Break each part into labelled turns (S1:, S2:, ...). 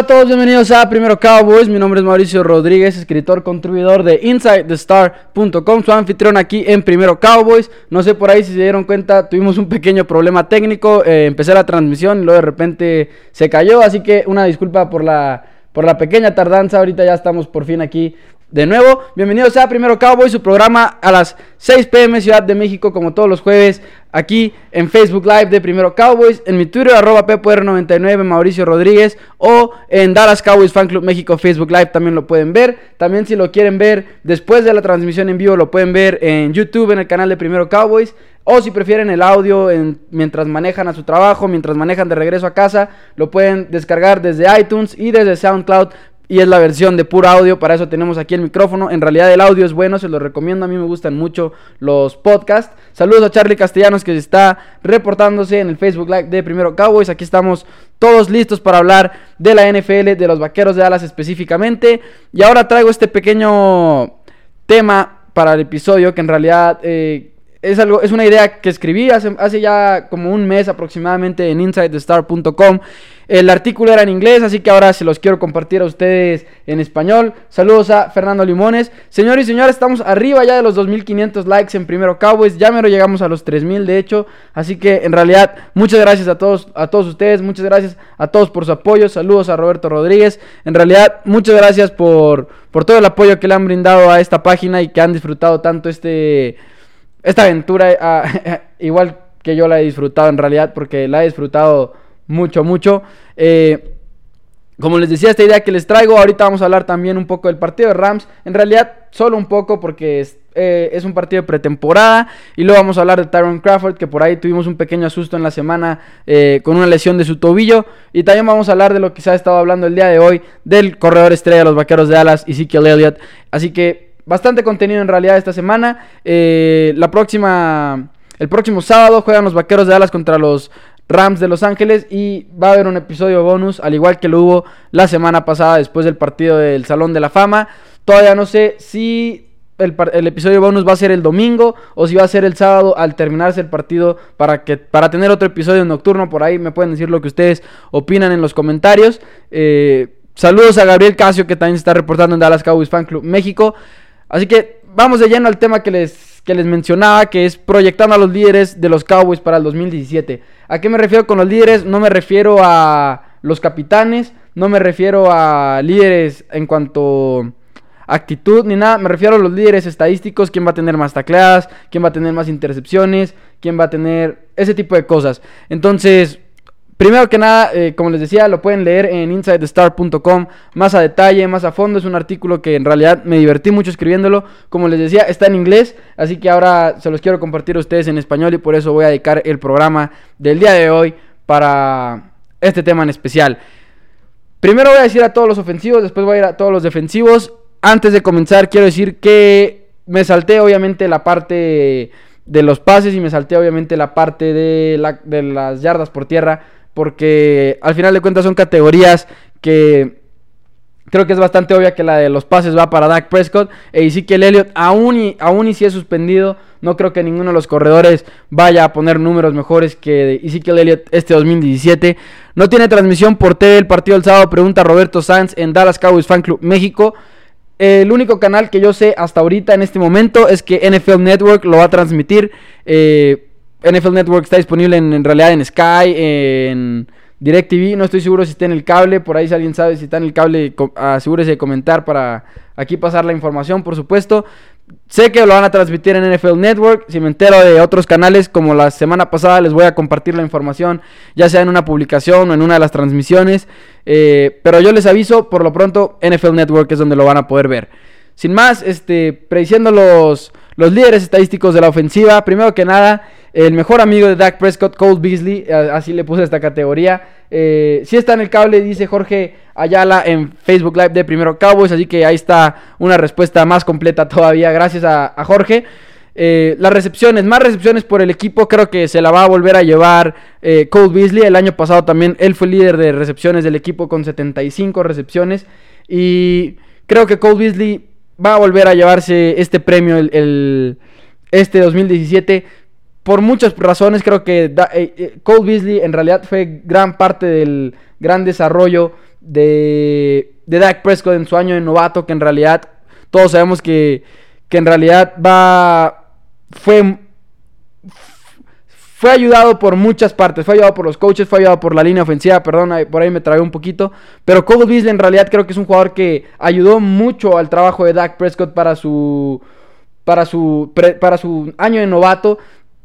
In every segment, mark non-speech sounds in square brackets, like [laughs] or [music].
S1: A todos, bienvenidos a Primero Cowboys. Mi nombre es Mauricio Rodríguez, escritor, contribuidor de InsideTheStar.com, su anfitrión aquí en Primero Cowboys. No sé por ahí si se dieron cuenta, tuvimos un pequeño problema técnico. Eh, empecé la transmisión y luego de repente se cayó, así que una disculpa por la, por la pequeña tardanza. Ahorita ya estamos por fin aquí de nuevo, bienvenidos a Primero Cowboy, su programa a las 6 pm Ciudad de México, como todos los jueves, aquí en Facebook Live de Primero Cowboys, en mi Twitter, arroba PPR99, Mauricio Rodríguez, o en Dallas Cowboys Fan Club México Facebook Live, también lo pueden ver. También si lo quieren ver después de la transmisión en vivo, lo pueden ver en YouTube, en el canal de Primero Cowboys. O si prefieren el audio en, mientras manejan a su trabajo, mientras manejan de regreso a casa, lo pueden descargar desde iTunes y desde SoundCloud y es la versión de puro audio. Para eso tenemos aquí el micrófono. En realidad el audio es bueno, se lo recomiendo. A mí me gustan mucho los podcasts. Saludos a Charlie Castellanos que está reportándose en el Facebook Live de Primero Cowboys. Aquí estamos todos listos para hablar de la NFL, de los Vaqueros de Dallas específicamente. Y ahora traigo este pequeño tema para el episodio que en realidad... Eh, es, algo, es una idea que escribí hace, hace ya como un mes aproximadamente en InsideTheStar.com el artículo era en inglés, así que ahora se los quiero compartir a ustedes en español. Saludos a Fernando Limones. Señores y señores, estamos arriba ya de los 2500 likes en Primero Cowboys. Ya me lo llegamos a los 3000 de hecho. Así que en realidad, muchas gracias a todos, a todos ustedes. Muchas gracias a todos por su apoyo. Saludos a Roberto Rodríguez. En realidad, muchas gracias por, por todo el apoyo que le han brindado a esta página y que han disfrutado tanto este, esta aventura. [laughs] igual que yo la he disfrutado en realidad, porque la he disfrutado mucho, mucho. Eh, como les decía, esta idea que les traigo, ahorita vamos a hablar también un poco del partido de Rams. En realidad, solo un poco porque es, eh, un partido de pretemporada. Y luego vamos a hablar de Tyron Crawford, que por ahí tuvimos un pequeño asusto en la semana eh, con una lesión de su tobillo. Y también vamos a hablar de lo que se ha estado hablando el día de hoy, del corredor estrella de los Vaqueros de Alas, Ezekiel Elliott. Así que bastante contenido en realidad esta semana. la próxima... El próximo sábado juegan los Vaqueros de Alas contra los Rams de Los Ángeles y va a haber un episodio bonus, al igual que lo hubo la semana pasada después del partido del Salón de la Fama. Todavía no sé si el, episodio bonus va a ser el domingo o si va a ser el sábado al terminarse el partido para, que, para tener otro episodio nocturno. Por ahí me pueden decir lo que ustedes opinan en los comentarios. Eh, saludos a Gabriel Casio que también está reportando en Dallas Cowboys Fan Club México. Así que vamos de lleno al tema que les, que les mencionaba, que es proyectando a los líderes de los Cowboys para el 2017. ¿A qué me refiero con los líderes? No me refiero a los capitanes, no me refiero a líderes en cuanto actitud ni nada, me refiero a los líderes estadísticos, quién va a tener más tacleadas, quién va a tener más intercepciones, quién va a tener ese tipo de cosas. Entonces, Primero que nada, eh, como les decía, lo pueden leer en InsideTheStar.com más a detalle, más a fondo. Es un artículo que en realidad me divertí mucho escribiéndolo. Como les decía, está en inglés, así que ahora se los quiero compartir a ustedes en español y por eso voy a dedicar el programa del día de hoy para este tema en especial. Primero voy a decir a todos los ofensivos, después voy a ir a todos los defensivos. Antes de comenzar, quiero decir que me salté obviamente la parte de los pases y me salté obviamente la parte de las yardas por tierra porque al final de cuentas son categorías que creo que es bastante obvia que la de los pases va para Dak Prescott e Ezekiel Elliott, aún y, aún y si es suspendido, no creo que ninguno de los corredores vaya a poner números mejores que Ezekiel Elliott este 2017. No tiene transmisión por TV el partido del sábado, pregunta Roberto Sanz en Dallas Cowboys Fan Club México. El único canal que yo sé hasta ahorita en este momento es que NFL Network lo va a transmitir. Eh, NFL Network está disponible en, realidad en Sky, en DirecTV. No estoy seguro si está en el cable. Por ahí si alguien sabe si está en el cable, asegúrese de comentar para aquí pasar la información, por supuesto. Sé que lo van a transmitir en NFL Network. Si me entero de otros canales, como la semana pasada, les voy a compartir la información, ya sea en una publicación o en una de las transmisiones. Eh, pero yo les aviso, por lo pronto, NFL Network es donde lo van a poder ver. Sin más, este, prediciendo los, los líderes estadísticos de la ofensiva. Primero que nada, el mejor amigo de Dak Prescott, Cole Beasley, así le puse esta categoría. Eh, si está en el cable, dice Jorge Ayala en Facebook Live de Primero Cowboys, así que ahí está una respuesta más completa todavía, gracias a, Jorge. Eh, las recepciones, más recepciones por el equipo, creo que se la va a volver a llevar eh, Cole Beasley. El año pasado también él fue líder de recepciones del equipo con 75 recepciones. Y creo que Cole Beasley va a volver a llevarse este premio el, este 2017 por muchas razones. Creo que eh, eh, Cole Beasley en realidad fue gran parte del gran desarrollo de, de Dak Prescott en su año de novato, que en realidad todos sabemos que, que en realidad va, fue fue ayudado por muchas partes. Fue ayudado por los coaches, fue ayudado por la línea ofensiva. Perdón, por ahí me tragué un poquito. Pero Cole Beasley en realidad creo que es un jugador que ayudó mucho al trabajo de Dak Prescott para su, para su, para su año de novato.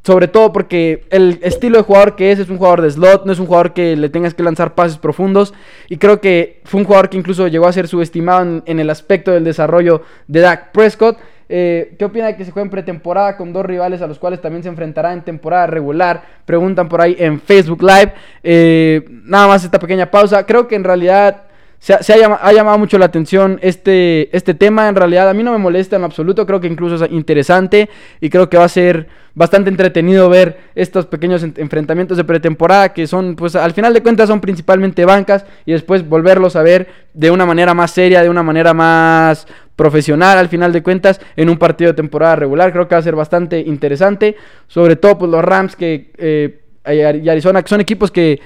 S1: Sobre todo porque el estilo de jugador que es es un jugador de slot, no es un jugador que le tengas que lanzar pases profundos. Y creo que fue un jugador que incluso llegó a ser subestimado en, el aspecto del desarrollo de Dak Prescott. Eh, ¿Qué opina de que se juegue en pretemporada con dos rivales a los cuales también se enfrentará en temporada regular? Preguntan por ahí en Facebook Live. Eh, nada más esta pequeña pausa. Creo que en realidad se, ha, llamado, mucho la atención este, este tema. En realidad a mí no me molesta en absoluto. Creo que incluso es interesante y creo que va a ser bastante entretenido ver estos pequeños enfrentamientos de pretemporada que son, pues al final de cuentas son principalmente bancas y después volverlos a ver de una manera más seria, de una manera más profesional al final de cuentas en un partido de temporada regular. Creo que va a ser bastante interesante. Sobre todo pues, los Rams que, eh, y Arizona, que son equipos que...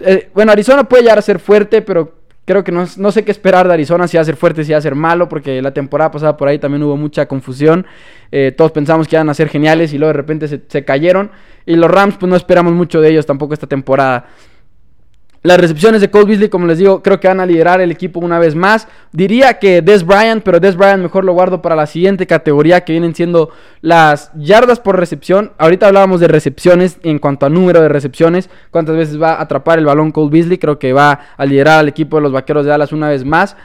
S1: Eh, bueno, Arizona puede llegar a ser fuerte, pero creo que no, no, sé qué esperar de Arizona, si va a ser fuerte, si va a ser malo, porque la temporada pasada por ahí también hubo mucha confusión. Eh, todos pensamos que iban a ser geniales y luego de repente se, se cayeron. Y los Rams, pues no esperamos mucho de ellos tampoco esta temporada. Las recepciones de Cole Beasley, como les digo, creo que van a liderar el equipo una vez más. Diría que Des Bryant, pero Des Bryant mejor lo guardo para la siguiente categoría que vienen siendo las yardas por recepción. Ahorita hablábamos de recepciones en cuanto a número de recepciones, cuántas veces va a atrapar el balón Cole Beasley. Creo que va a liderar al equipo de los Vaqueros de Dallas una vez más.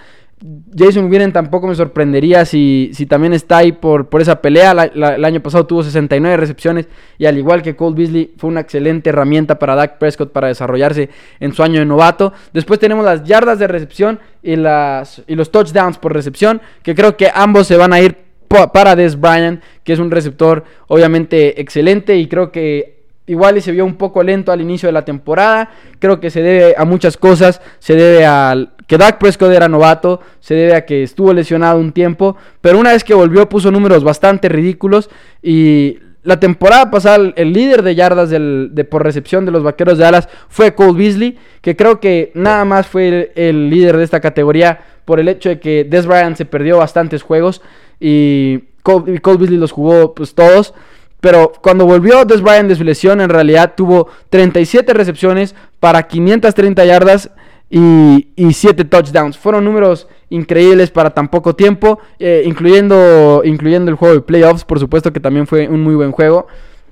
S1: Jason Witten tampoco me sorprendería si, si también está ahí por, por esa pelea. el año pasado tuvo 69 recepciones y al igual que Cole Beasley fue una excelente herramienta para Dak Prescott para desarrollarse en su año de novato. Después tenemos las yardas de recepción y, las, y los touchdowns por recepción que creo que ambos se van a ir para Des Bryant que es un receptor obviamente excelente y creo que igual y se vio un poco lento al inicio de la temporada. Creo que se debe a muchas cosas. Se debe al que Dak Prescott era novato. Se debe a que estuvo lesionado un tiempo. Pero una vez que volvió puso números bastante ridículos. Y la temporada pasada el líder de yardas de por recepción de los Vaqueros de Dallas fue Cole Beasley. Que creo que nada más fue el, líder de esta categoría por el hecho de que Des Bryant se perdió bastantes juegos. Y Cole, Cole Beasley los jugó pues todos. Pero cuando volvió Des Bryant de su lesión, en realidad tuvo 37 recepciones para 530 yardas y, 7 touchdowns. Fueron números increíbles para tan poco tiempo, eh, incluyendo, incluyendo el juego de playoffs, por supuesto que también fue un muy buen juego.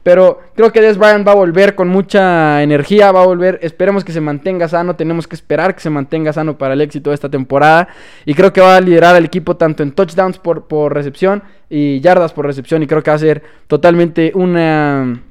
S1: Pero creo que Des Bryant va a volver con mucha energía, va a volver, esperemos que se mantenga sano, tenemos que esperar que se mantenga sano para el éxito de esta temporada. Y creo que va a liderar al equipo tanto en touchdowns por, por recepción y yardas por recepción. Y creo que va a ser totalmente una,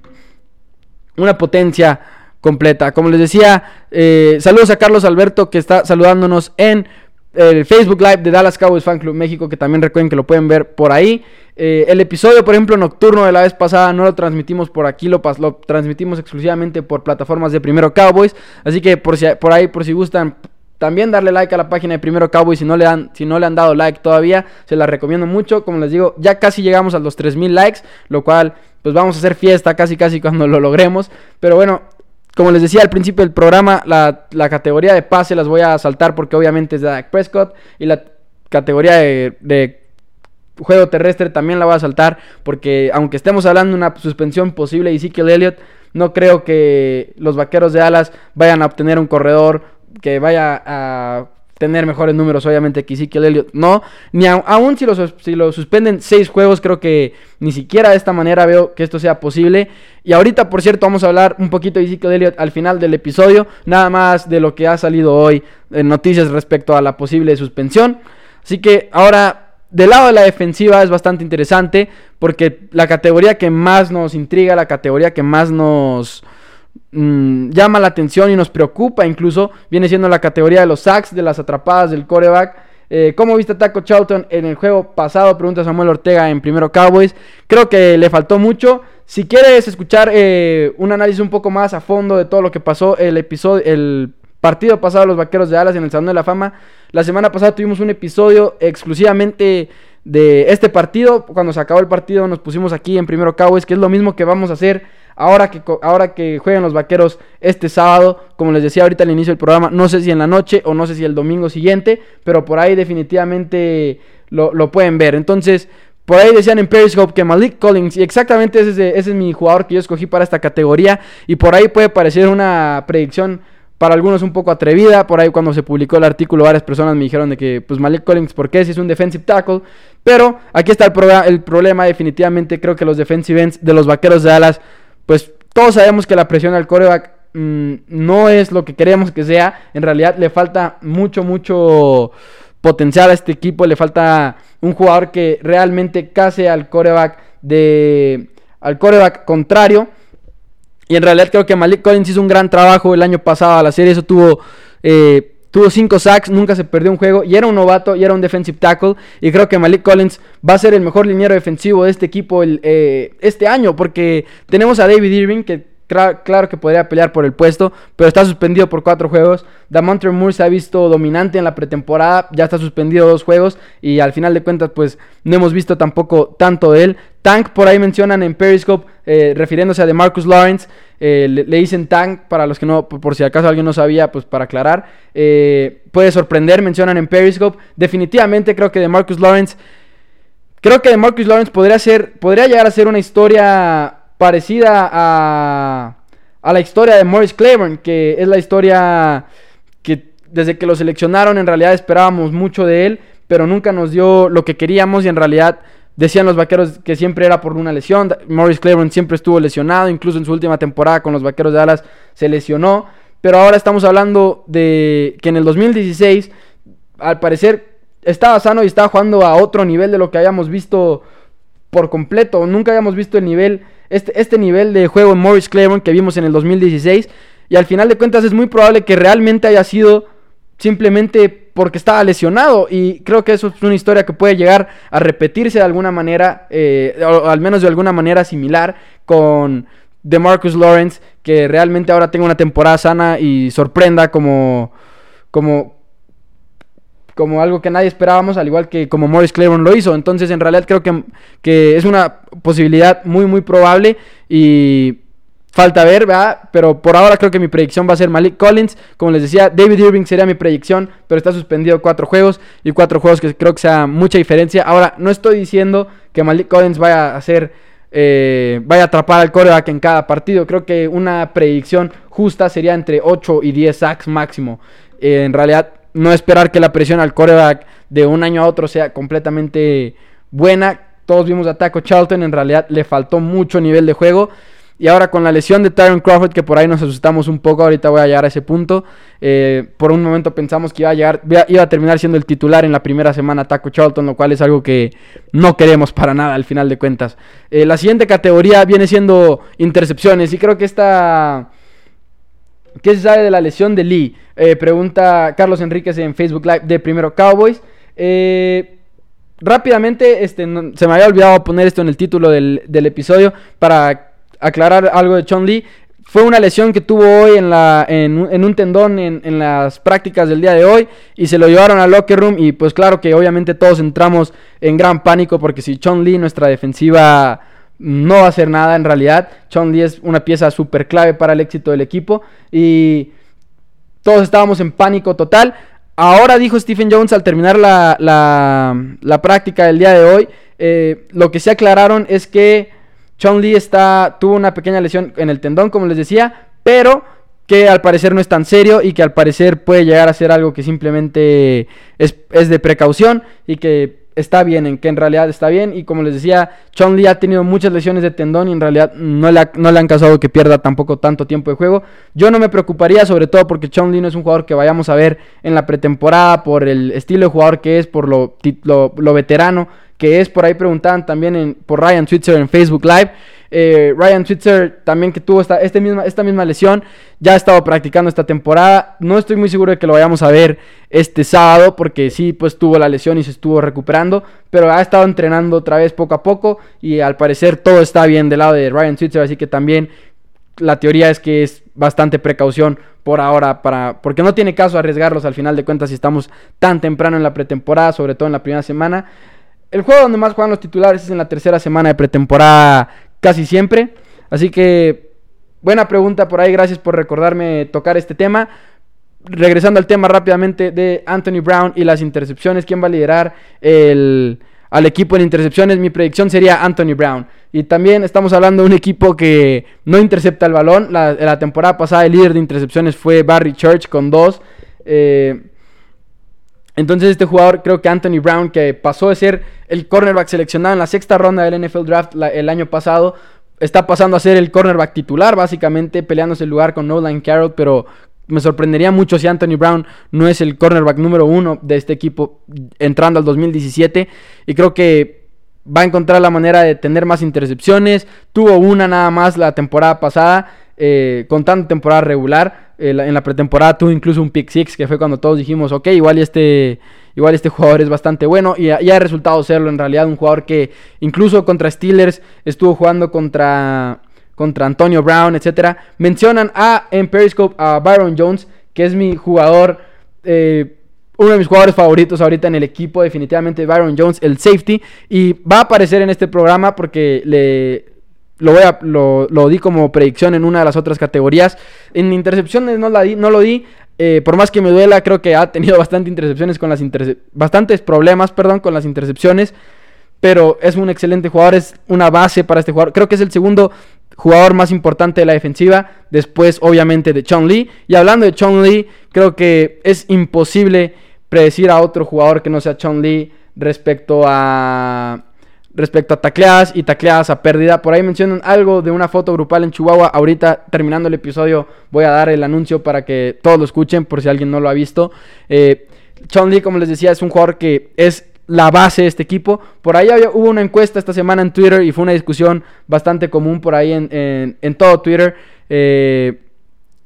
S1: una potencia completa. Como les decía, eh, saludos a Carlos Alberto que está saludándonos en el Facebook Live de Dallas Cowboys Fan Club México, que también recuerden que lo pueden ver por ahí. Eh, el episodio, por ejemplo, nocturno de la vez pasada no lo transmitimos por aquí, lo, lo transmitimos exclusivamente por plataformas de Primero Cowboys. Así que por, si, por ahí, por si gustan, también darle like a la página de Primero Cowboys si no le han, si no le han dado like todavía, se la recomiendo mucho. Como les digo, ya casi llegamos a los 3000 likes, lo cual pues vamos a hacer fiesta casi casi cuando lo logremos. Pero bueno, como les decía al principio del programa, la, categoría de pase las voy a saltar porque obviamente es de Dak Prescott y la categoría de juego terrestre también la voy a saltar porque aunque estemos hablando de una suspensión posible y Ezekiel Elliott, no creo que los vaqueros de alas vayan a obtener un corredor que vaya a tener mejores números, obviamente, que Ezekiel Elliott. No, ni aún si lo, si lo suspenden seis juegos, creo que ni siquiera de esta manera veo que esto sea posible. Y ahorita, por cierto, vamos a hablar un poquito de Ezekiel Elliott al final del episodio, nada más de lo que ha salido hoy en noticias respecto a la posible suspensión. Así que ahora del lado de la defensiva es bastante interesante porque la categoría que más nos intriga, la categoría que más nos mm, llama la atención y nos preocupa incluso, viene siendo la categoría de los sacks, de las atrapadas del coreback. Eh, ¿Cómo viste a Taco Charlton en el juego pasado? Pregunta Samuel Ortega en Primero Cowboys. Creo que le faltó mucho. Si quieres escuchar eh, un análisis un poco más a fondo de todo lo que pasó el episodio, el partido pasado de los Vaqueros de Dallas en el Salón de la Fama, la semana pasada tuvimos un episodio exclusivamente de este partido. Cuando se acabó el partido nos pusimos aquí en Primero Cowboys, que es lo mismo que vamos a hacer Ahora que, ahora que jueguen los vaqueros este sábado, como les decía ahorita al inicio del programa, no sé si en la noche o no sé si el domingo siguiente, pero por ahí definitivamente lo, lo pueden ver. Entonces, por ahí decían en Periscope que Malik Collins, y exactamente ese es, mi jugador que yo escogí para esta categoría, y por ahí puede parecer una predicción para algunos un poco atrevida. Por ahí cuando se publicó el artículo varias personas me dijeron de que pues Malik Collins, ¿por qué? Si es un defensive tackle. Pero aquí está el, el problema definitivamente. Creo que los defensive ends de los Vaqueros de Dallas, pues todos sabemos que la presión al coreback mm, no es lo que queremos que sea. En realidad le falta mucho, mucho potencial a este equipo. Le falta un jugador que realmente case al coreback de al coreback contrario. Y en realidad creo que Malik Collins hizo un gran trabajo el año pasado a la serie. Eso tuvo, eh, tuvo cinco sacks, nunca se perdió un juego. Y era un novato y era un defensive tackle. Y creo que Malik Collins va a ser el mejor liniero defensivo de este equipo eh, este año. Porque tenemos a David Irving que claro que podría pelear por el puesto, pero está suspendido por cuatro juegos. Damontre Moore se ha visto dominante en la pretemporada, ya está suspendido dos juegos y al final de cuentas pues no hemos visto tampoco tanto de él. Tank por ahí mencionan en Periscope, eh, refiriéndose a DeMarcus Lawrence, eh, le, dicen Tank para los que no, por si acaso alguien no sabía, pues para aclarar. Eh, puede sorprender, mencionan en Periscope. Definitivamente creo que DeMarcus Lawrence, creo que DeMarcus Lawrence podría ser, podría llegar a ser una historia parecida a, a la historia de Morris Claiborne, que es la historia que desde que lo seleccionaron en realidad esperábamos mucho de él, pero nunca nos dio lo que queríamos y en realidad decían los vaqueros que siempre era por una lesión. Morris Claiborne siempre estuvo lesionado, incluso en su última temporada con los vaqueros de Dallas se lesionó. Pero ahora estamos hablando de que en el 2016, al parecer, estaba sano y estaba jugando a otro nivel de lo que habíamos visto por completo. Nunca habíamos visto el nivel este, este nivel de juego en Morris Claiborne que vimos en el 2016. Y al final de cuentas es muy probable que realmente haya sido simplemente porque estaba lesionado. Y creo que eso es una historia que puede llegar a repetirse de alguna manera, eh, o al menos de alguna manera similar con DeMarcus Lawrence, que realmente ahora tenga una temporada sana y sorprenda como, como, como algo que nadie esperábamos, al igual que como Morris Claiborne lo hizo. Entonces, en realidad creo que, que es una posibilidad muy, muy probable y falta ver, ¿verdad? Pero por ahora creo que mi predicción va a ser Malik Collins. Como les decía, David Irving sería mi predicción, pero está suspendido cuatro juegos y cuatro juegos que creo que sea mucha diferencia. Ahora, no estoy diciendo que Malik Collins vaya a hacer... Eh, vaya a atrapar al coreback en cada partido. Creo que una predicción justa sería entre 8 y 10 sacks máximo. En realidad, no esperar que la presión al coreback de un año a otro sea completamente buena. Todos vimos a Taco Charlton, en realidad le faltó mucho nivel de juego. Y ahora con la lesión de Tyron Crawford, que por ahí nos asustamos un poco, ahorita voy a llegar a ese punto. Eh, por un momento pensamos que iba a llegar, iba a terminar siendo el titular en la primera semana Taco Charlton, lo cual es algo que no queremos para nada al final de cuentas. Eh, la siguiente categoría viene siendo intercepciones, y creo que esta ¿Qué se sabe de la lesión de Lee? Eh, pregunta Carlos Enríquez en Facebook Live de Primero Cowboys. Rápidamente, este, se me había olvidado poner esto en el título del, episodio para aclarar algo de Chon Lee. Fue una lesión que tuvo hoy en, la, en, un tendón en, las prácticas del día de hoy y se lo llevaron al locker room y pues claro que obviamente todos entramos en gran pánico porque si Chon Lee, nuestra defensiva no va a hacer nada en realidad. Chon Lee es una pieza súper clave para el éxito del equipo y todos estábamos en pánico total. Ahora dijo Stephen Jones al terminar la, la, práctica del día de hoy, eh, lo que se aclararon es que Chon Lee está, tuvo una pequeña lesión en el tendón, como les decía, pero que al parecer no es tan serio y que al parecer puede llegar a ser algo que simplemente es, es de precaución y que está bien, en que en realidad está bien. Y como les decía, Chon Lee ha tenido muchas lesiones de tendón y en realidad no le, no le han causado que pierda tampoco tanto tiempo de juego. Yo no me preocuparía, sobre todo porque Chon Lee no es un jugador que vayamos a ver en la pretemporada por el estilo de jugador que es, por lo, lo, veterano que es. Por ahí preguntaban también por Ryan Switzer en Facebook Live. Eh, Ryan Switzer también que tuvo esta, este misma, esta misma lesión, ya ha estado practicando esta temporada. No estoy muy seguro de que lo vayamos a ver este sábado, porque sí, pues tuvo la lesión y se estuvo recuperando, pero ha estado entrenando otra vez poco a poco y al parecer todo está bien del lado de Ryan Switzer, así que también la teoría es que es bastante precaución por ahora para porque no tiene caso arriesgarlos al final de cuentas si estamos tan temprano en la pretemporada, sobre todo en la primera semana. El juego donde más juegan los titulares es en la tercera semana de pretemporada casi siempre. Así que, buena pregunta por ahí, gracias por recordarme tocar este tema. Regresando al tema rápidamente de Anthony Brown y las intercepciones, ¿quién va a liderar el, al equipo en intercepciones? Mi predicción sería Anthony Brown. Y también estamos hablando de un equipo que no intercepta el balón. La, la temporada pasada el líder de intercepciones fue Barry Church con dos. Eh, entonces este jugador, creo que Anthony Brown, que pasó de ser el cornerback seleccionado en la sexta ronda del NFL Draft el año pasado, está pasando a ser el cornerback titular, básicamente peleándose el lugar con Nolan Carroll, pero me sorprendería mucho si Anthony Brown no es el cornerback número uno de este equipo entrando al 2017. Y creo que va a encontrar la manera de tener más intercepciones. Tuvo una nada más la temporada pasada, eh, contando temporada regular en la pretemporada tuvo incluso un pick six, que fue cuando todos dijimos, ok, igual este, igual este jugador es bastante bueno. Y ha resultado serlo en realidad, un jugador que incluso contra Steelers estuvo jugando contra, contra Antonio Brown, etc. Mencionan a, en Periscope a Byron Jones, que es mi jugador, eh, uno de mis jugadores favoritos ahorita en el equipo, definitivamente Byron Jones, el safety. Y va a aparecer en este programa porque le lo, voy a, lo, di como predicción en una de las otras categorías. En intercepciones no, la di, no lo di. Eh, por más que me duela, creo que ha tenido [laughs] bastante intercepciones con las bastantes problemas, perdón, con las intercepciones. Pero es un excelente jugador, es una base para este jugador. Creo que es el segundo jugador más importante de la defensiva. Después, obviamente, de Chong Lee. Y hablando de Chong Lee, creo que es imposible predecir a otro jugador que no sea Chong Lee respecto a respecto a tacleadas y tacleadas a pérdida. Por ahí mencionan algo de una foto grupal en Chihuahua. Ahorita, terminando el episodio, voy a dar el anuncio para que todos lo escuchen, por si alguien no lo ha visto. Eh, Lee, como les decía, es un jugador que es la base de este equipo. Por ahí hubo una encuesta esta semana en Twitter y fue una discusión bastante común por ahí en, todo Twitter. Eh,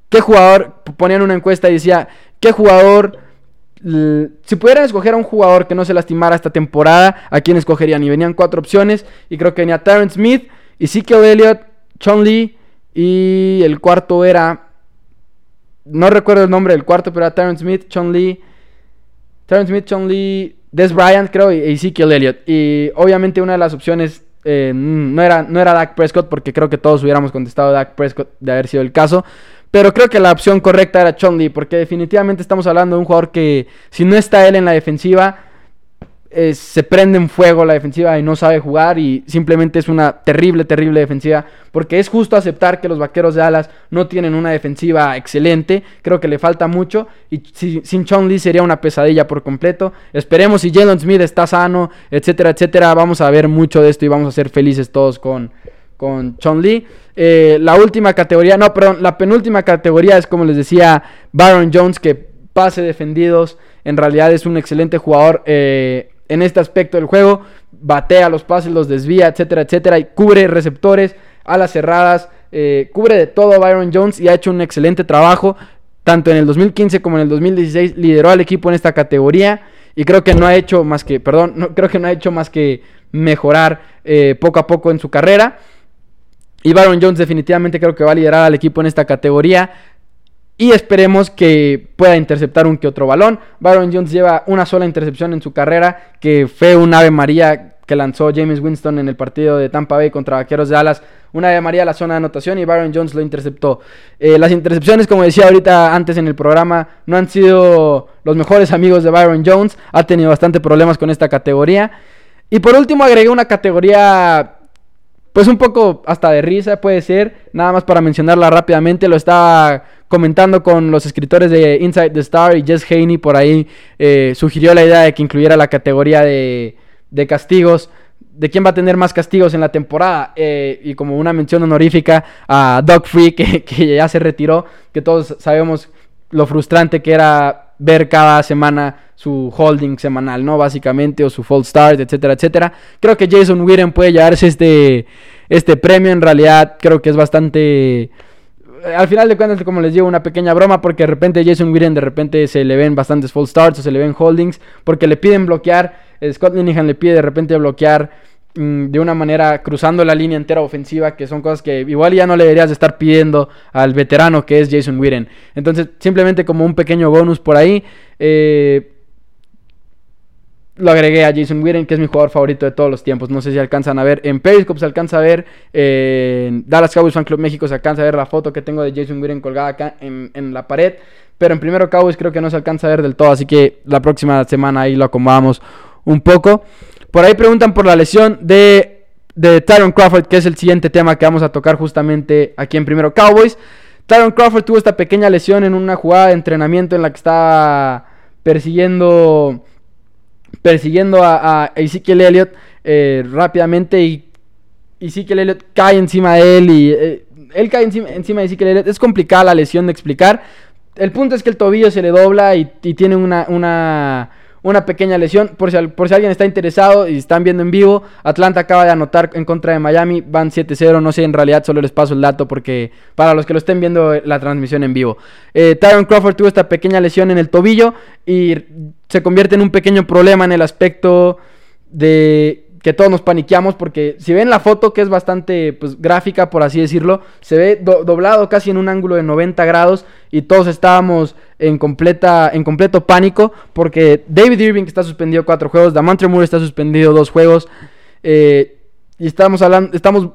S1: ¿Qué jugador? Ponían una encuesta y decía, ¿qué jugador si pudieran escoger a un jugador que no se lastimara esta temporada, ¿a quién escogerían? Y venían cuatro opciones. Y creo que venía Terrence Smith, Ezekiel Elliott, Chun Lee. Y el cuarto era. No recuerdo el nombre del cuarto, pero era Terrence Smith, Chun Lee. Terrence Smith, Chun Lee, Des Bryant, creo, y Ezekiel Elliott. Y obviamente una de las opciones eh, no, era, no era Dak Prescott, porque creo que todos hubiéramos contestado Dak Prescott de haber sido el caso. Pero creo que la opción correcta era Chun-Li, porque definitivamente estamos hablando de un jugador que, si no está él en la defensiva, eh, se prende en fuego la defensiva y no sabe jugar y simplemente es una terrible, terrible defensiva porque es justo aceptar que los vaqueros de Alas no tienen una defensiva excelente, creo que le falta mucho y sin Chun Lee sería una pesadilla por completo. Esperemos si Jalen Smith está sano, etcétera, etcétera, vamos a ver mucho de esto y vamos a ser felices todos con, con Chun Lee. Eh, la última categoría, no, perdón, la penúltima categoría es como les decía Baron Jones, que pase defendidos. En realidad es un excelente jugador eh, en este aspecto del juego. Batea los pases, los desvía, etcétera, etcétera. Y cubre receptores, alas cerradas. Eh, cubre de todo Byron Jones y ha hecho un excelente trabajo. Tanto en el 2015 como en el 2016 lideró al equipo en esta categoría. Y creo que no ha hecho más que, perdón, no, creo que no ha hecho más que mejorar poco a poco en su carrera. Y Baron Jones definitivamente creo que va a liderar al equipo en esta categoría. Y esperemos que pueda interceptar un que otro balón. Baron Jones lleva una sola intercepción en su carrera, que fue un Ave María que lanzó James Winston en el partido de Tampa Bay contra Vaqueros de Dallas. Una Ave María a la zona de anotación y Baron Jones lo interceptó. Eh, las intercepciones, como decía ahorita antes en el programa, no han sido los mejores amigos de Byron Jones. Ha tenido bastante problemas con esta categoría. Y por último agregué una categoría pues un poco hasta de risa puede ser, nada más para mencionarla rápidamente, lo estaba comentando con los escritores de Inside the Star y Jess Haney por ahí eh, sugirió la idea de que incluyera la categoría de, de castigos de quién va a tener más castigos en la temporada. Eh, y como una mención honorífica a Doug Free, [laughs] que, que, ya se retiró, que todos sabemos lo frustrante que era ver cada semana su holding semanal, ¿no? Básicamente, o su false start, etcétera, etcétera. Creo que Jason Witten puede llevarse este, este premio. En realidad, creo que es bastante. Al final de cuentas, como les digo, una pequeña broma, porque de repente Jason Witten de repente se le ven bastantes false starts o se le ven holdings, porque le piden bloquear. Scott Linehan le pide de repente bloquear de una manera cruzando la línea entera ofensiva, que son cosas que igual ya no le deberías de estar pidiendo al veterano que es Jason Witten. Entonces, simplemente como un pequeño bonus por ahí. Eh, lo agregué a Jason Witten, que es mi jugador favorito de todos los tiempos. No sé si alcanzan a ver en Periscope, se alcanza a ver en Dallas Cowboys Fan Club México, se alcanza a ver la foto que tengo de Jason Witten colgada acá en, en la pared. Pero en primero Cowboys creo que no se alcanza a ver del todo, así que la próxima semana ahí lo acomodamos un poco. Por ahí preguntan por la lesión de, de Tyron Crawford, que es el siguiente tema que vamos a tocar justamente aquí en primero Cowboys. Tyron Crawford tuvo esta pequeña lesión en una jugada de entrenamiento en la que estaba persiguiendo persiguiendo a, Ezekiel Elliott eh, rápidamente y Ezekiel Elliott cae encima de él y eh, él cae encima, encima, de Ezekiel Elliott. Es complicada la lesión de explicar. El punto es que el tobillo se le dobla y, y tiene una, una, una pequeña lesión. Por si, por si, alguien está interesado y están viendo en vivo, Atlanta acaba de anotar en contra de Miami. Van 7-0. No sé, en realidad solo les paso el dato porque para los que lo estén viendo la transmisión en vivo. Eh, Tyron Crawford tuvo esta pequeña lesión en el tobillo y se convierte en un pequeño problema en el aspecto de que todos nos paniqueamos porque si ven la foto que es bastante pues, gráfica por así decirlo, se ve do doblado casi en un ángulo de 90 grados y todos estábamos en, completa, en completo pánico porque David Irving está suspendido cuatro juegos, Damontre Moore está suspendido dos juegos eh, y estamos, hablando, estamos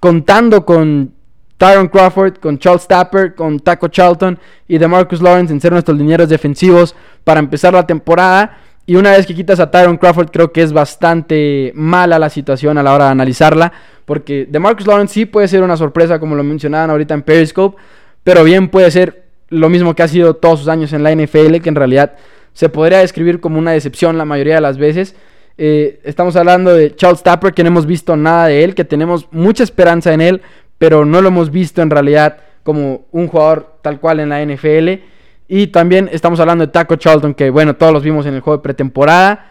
S1: contando con Tyron Crawford, con Charles Tapper, con Taco Charlton y de Marcus Lawrence en ser nuestros linieros defensivos para empezar la temporada. Y una vez que quitas a Tyron Crawford, creo que es bastante mala la situación a la hora de analizarla. Porque de Marcus Lawrence sí puede ser una sorpresa, como lo mencionaban ahorita en Periscope. Pero bien puede ser lo mismo que ha sido todos sus años en la NFL, que en realidad se podría describir como una decepción la mayoría de las veces. Eh, estamos hablando de Charles Tapper, que no hemos visto nada de él, que tenemos mucha esperanza en él, pero no lo hemos visto en realidad como un jugador tal cual en la NFL. Y también estamos hablando de Taco Charlton, que bueno, todos los vimos en el juego de pretemporada.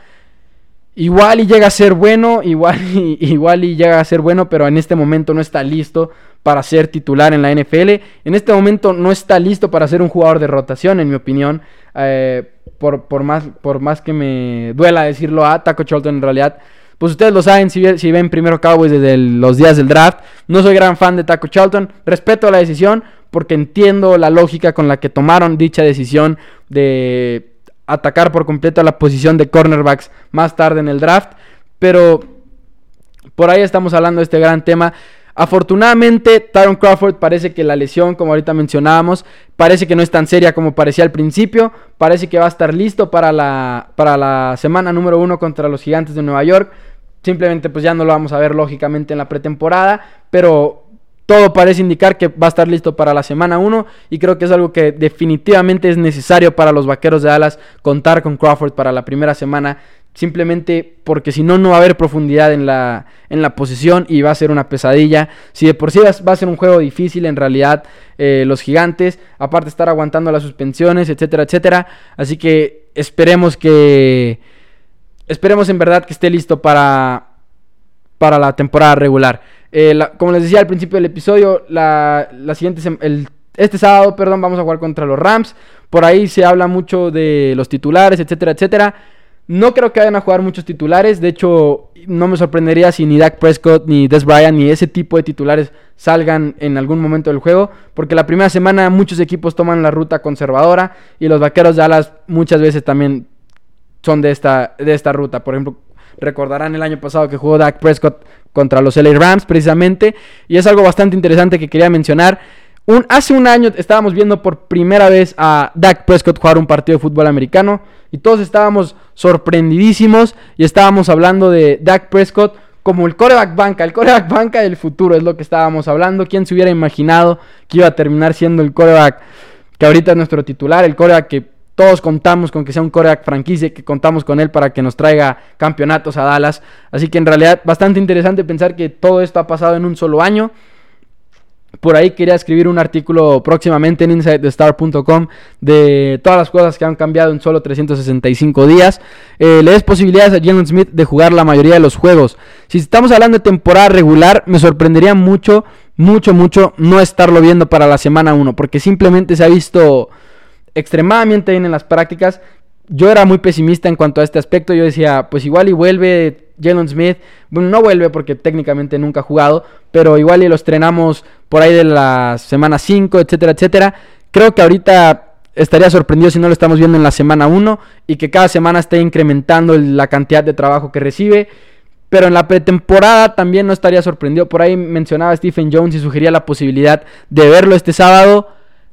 S1: Igual y llega a ser bueno, igual y, [laughs] igual y llega a ser bueno, pero en este momento no está listo para ser titular en la NFL. En este momento no está listo para ser un jugador de rotación, en mi opinión. Eh, por, por, más, por más que me duela decirlo a Taco Charlton en realidad. Pues ustedes lo saben si, si ven primero Cowboys desde los días del draft. No soy gran fan de Taco Charlton. Respeto la decisión porque entiendo la lógica con la que tomaron dicha decisión de atacar por completo la posición de cornerbacks más tarde en el draft. Pero por ahí estamos hablando de este gran tema. Afortunadamente, Tyron Crawford parece que la lesión, como ahorita mencionábamos, parece que no es tan seria como parecía al principio. Parece que va a estar listo para la, para la semana número uno contra los Gigantes de Nueva York. Simplemente pues ya no lo vamos a ver lógicamente en la pretemporada, pero todo parece indicar que va a estar listo para la semana 1 y creo que es algo que definitivamente es necesario para los Vaqueros de Dallas contar con Crawford para la primera semana simplemente porque si no no va a haber profundidad en la, en la posición y va a ser una pesadilla. Si de por sí va a ser un juego difícil en realidad eh, los gigantes, aparte estar aguantando las suspensiones, etcétera, etcétera. Así que esperemos que esperemos en verdad que esté listo para para la temporada regular. Eh, como les decía al principio del episodio, la, siguiente este sábado, perdón, vamos a jugar contra los Rams. Por ahí se habla mucho de los titulares, etcétera, etcétera. No creo que vayan a jugar muchos titulares. De hecho, no me sorprendería si ni Dak Prescott, ni Des Bryant, ni ese tipo de titulares salgan en algún momento del juego. Porque la primera semana muchos equipos toman la ruta conservadora. Y los vaqueros de Alas muchas veces también son de esta, de esta ruta. Por ejemplo, Recordarán el año pasado que jugó Dak Prescott contra los LA Rams precisamente. Y es algo bastante interesante que quería mencionar. Un, hace un año estábamos viendo por primera vez a Dak Prescott jugar un partido de fútbol americano. Y todos estábamos sorprendidísimos. Y estábamos hablando de Dak Prescott como el coreback banca. El coreback [laughs] banca del futuro es lo que estábamos hablando. ¿Quién se hubiera imaginado que iba a terminar siendo el coreback que ahorita es nuestro titular? El coreback que todos contamos con que sea un coreback franquicia, que contamos con él para que nos traiga campeonatos a Dallas. Así que en realidad bastante interesante pensar que todo esto ha pasado en un solo año. Por ahí quería escribir un artículo próximamente en InsideTheStar.com de todas las cosas que han cambiado en solo 365 días. Eh, le des posibilidades a Jalen Smith de jugar la mayoría de los juegos. Si estamos hablando de temporada regular, me sorprendería mucho, mucho, mucho no estarlo viendo para la semana 1, porque simplemente se ha visto extremadamente bien en las prácticas. Yo era muy pesimista en cuanto a este aspecto. Yo decía, pues igual y vuelve Jalen Smith. Bueno, no vuelve porque técnicamente nunca ha jugado, pero igual y lo estrenamos por ahí de la semana 5, etcétera, etcétera. Creo que ahorita estaría sorprendido si no lo estamos viendo en la semana 1 y que cada semana esté incrementando la cantidad de trabajo que recibe. Pero en la pretemporada también no estaría sorprendido. Por ahí mencionaba Stephen Jones y sugería la posibilidad de verlo este sábado.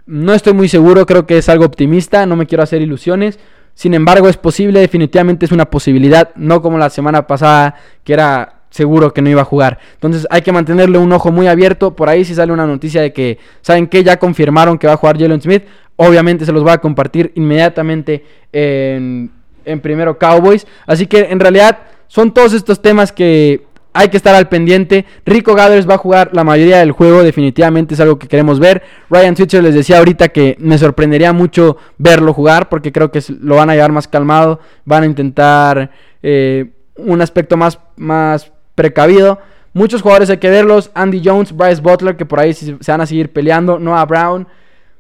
S1: No estoy muy seguro, creo que es algo optimista, no me quiero hacer ilusiones. Sin embargo, es posible, definitivamente es una posibilidad, no como la semana pasada, que era seguro que no iba a jugar. Entonces hay que mantenerle un ojo muy abierto. Por ahí si sale una noticia de que, ¿saben qué? Ya confirmaron que va a jugar Jalen Smith. Obviamente se los va a compartir inmediatamente en, en primero Cowboys. Así que en realidad son todos estos temas que hay que estar al pendiente. Rico Gathers va a jugar la mayoría del juego, definitivamente es algo que queremos ver. Ryan Switzer les decía ahorita que me sorprendería mucho verlo jugar, porque creo que lo van a llevar más calmado, van a intentar eh, un aspecto más, más precavido. Muchos jugadores hay que verlos, Andy Jones, Bryce Butler, que por ahí se van a seguir peleando, Noah Brown.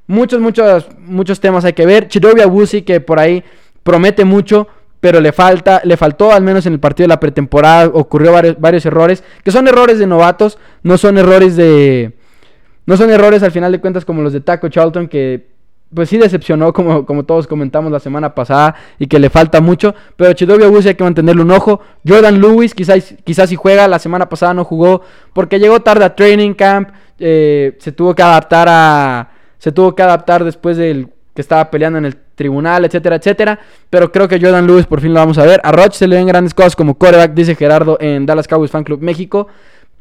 S1: Muchos, muchos, muchos temas hay que ver. Chidovia Wusi, que por ahí promete mucho, pero le falta, le faltó al menos en el partido de la pretemporada, ocurrió varios, varios errores, que son errores de novatos, no son errores de... No son errores al final de cuentas como los de Taco Charlton, que pues sí decepcionó, como, como todos comentamos la semana pasada, y que le falta mucho. Pero Chidovia Wusi hay que mantenerle un ojo. Jordan Lewis, quizás, quizás si juega, la semana pasada no jugó, porque llegó tarde a training camp, eh, se tuvo que adaptar a... Se tuvo que adaptar después del que estaba peleando en el tribunal, etcétera, etcétera. Pero creo que Jordan Lewis por fin lo vamos a ver. A Roche se le ven grandes cosas como coreback, dice Gerardo en Dallas Cowboys Fan Club México.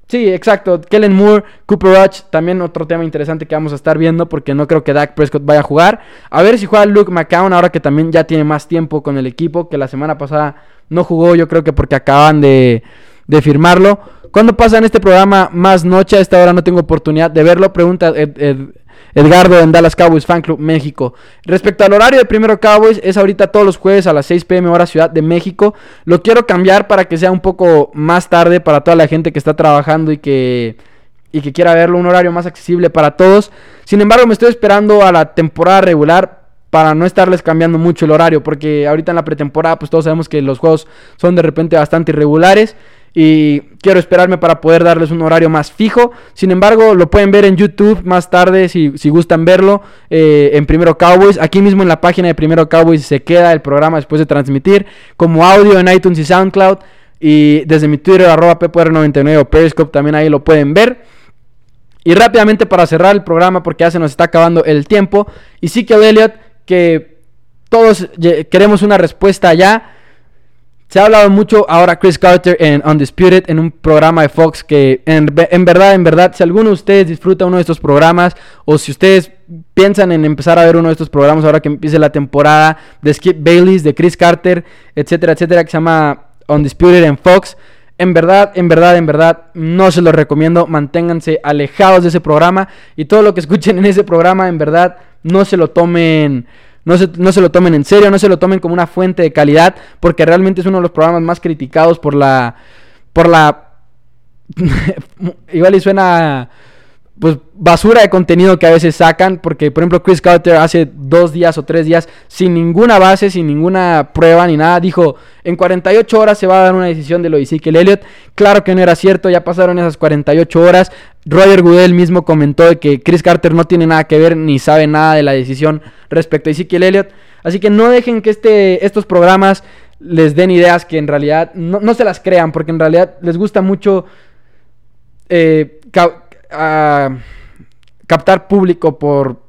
S1: Sí, exacto. Kellen Moore, Cooper Rush, también otro tema interesante que vamos a estar viendo porque no creo que Dak Prescott vaya a jugar. A ver si juega Luke McCown ahora que también ya tiene más tiempo con el equipo, que la semana pasada no jugó, yo creo que porque acaban de, de firmarlo. ¿Cuándo pasa en este programa más noche? A esta hora no tengo oportunidad de verlo. Pregunta Edgardo en Dallas Cowboys Fan Club México. Respecto al horario de Primero Cowboys, es ahorita todos los jueves a las 6 pm hora Ciudad de México. Lo quiero cambiar para que sea un poco más tarde para toda la gente que está trabajando y que, y que quiera verlo, un horario más accesible para todos. Sin embargo, me estoy esperando a la temporada regular para no estarles cambiando mucho el horario, porque ahorita en la pretemporada pues todos sabemos que los juegos son de repente bastante irregulares y quiero esperarme para poder darles un horario más fijo. Sin embargo, lo pueden ver en YouTube más tarde si, gustan verlo eh, en Primero Cowboys. Aquí mismo en la página de Primero Cowboys se queda el programa después de transmitir como audio en iTunes y SoundCloud. Y desde mi Twitter, arroba PPR99 o Periscope, también ahí lo pueden ver. Y rápidamente para cerrar el programa, porque ya se nos está acabando el tiempo. Y sí que Elliott, que todos queremos una respuesta ya. Se ha hablado mucho ahora Chris Carter en Undisputed, en un programa de Fox que en, verdad, en verdad, si alguno de ustedes disfruta uno de estos programas o si ustedes piensan en empezar a ver uno de estos programas ahora que empiece la temporada de Skip Bayless, de Chris Carter, etcétera, etcétera, que se llama Undisputed en Fox, en verdad, en verdad, en verdad, no se los recomiendo. Manténganse alejados de ese programa y todo lo que escuchen en ese programa, en verdad, no se lo tomen no se, no se lo tomen en serio, no se lo tomen como una fuente de calidad, porque realmente es uno de los programas más criticados por la... Por la... [laughs] igual y suena pues basura de contenido que a veces sacan, porque por ejemplo Chris Carter hace dos días o tres días, sin ninguna base, sin ninguna prueba ni nada, dijo, en 48 horas se va a dar una decisión de lo de Ezekiel Elliott. Claro que no era cierto, ya pasaron esas 48 horas. Roger Goodell mismo comentó de que Chris Carter no tiene nada que ver ni sabe nada de la decisión respecto a Ezekiel Elliott. Así que no dejen que este, estos programas les den ideas que en realidad no, no se las crean, porque en realidad les gusta mucho... Eh, captar público por,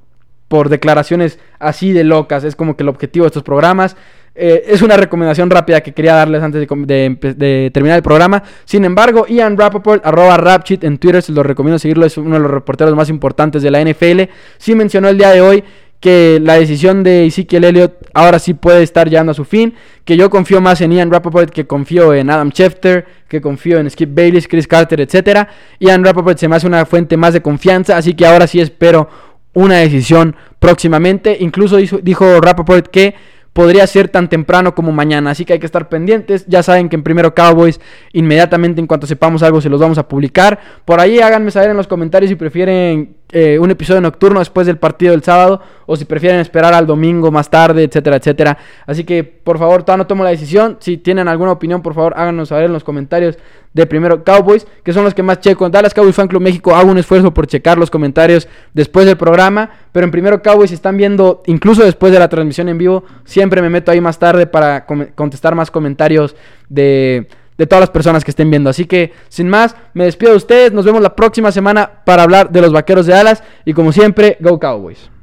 S1: por declaraciones así de locas. Es como que el objetivo de estos programas. Eh, es una recomendación rápida que quería darles antes de, terminar el programa. Sin embargo, Ian Rappaport, arroba Rapchit en Twitter, se lo recomiendo seguirlo, es uno de los reporteros más importantes de la NFL. Sí mencionó el día de hoy que la decisión de Ezekiel Elliott ahora sí puede estar llegando a su fin, que yo confío más en Ian Rappaport que confío en Adam Schefter, que confío en Skip Bayless, Chris Carter, etc. Ian Rappaport se me hace una fuente más de confianza, así que ahora sí espero una decisión próximamente. Incluso dijo, Rappaport que podría ser tan temprano como mañana, así que hay que estar pendientes. Ya saben que en primero Cowboys, inmediatamente en cuanto sepamos algo, se los vamos a publicar. Por ahí háganme saber en los comentarios si prefieren eh, un episodio nocturno después del partido del sábado o si prefieren esperar al domingo más tarde, etcétera, etcétera. Así que por favor, todavía no tomo la decisión. Si tienen alguna opinión, por favor, háganos saber en los comentarios de primero Cowboys, que son los que más checo. En Dallas Cowboys Fan Club México hago un esfuerzo por checar los comentarios después del programa, pero en primero Cowboys están viendo incluso después de la transmisión en vivo, siempre me meto ahí más tarde para contestar más comentarios de de todas las personas que estén viendo. Así que, sin más, me despido de ustedes. Nos vemos la próxima semana para hablar de los vaqueros de alas. Y como siempre, Go Cowboys.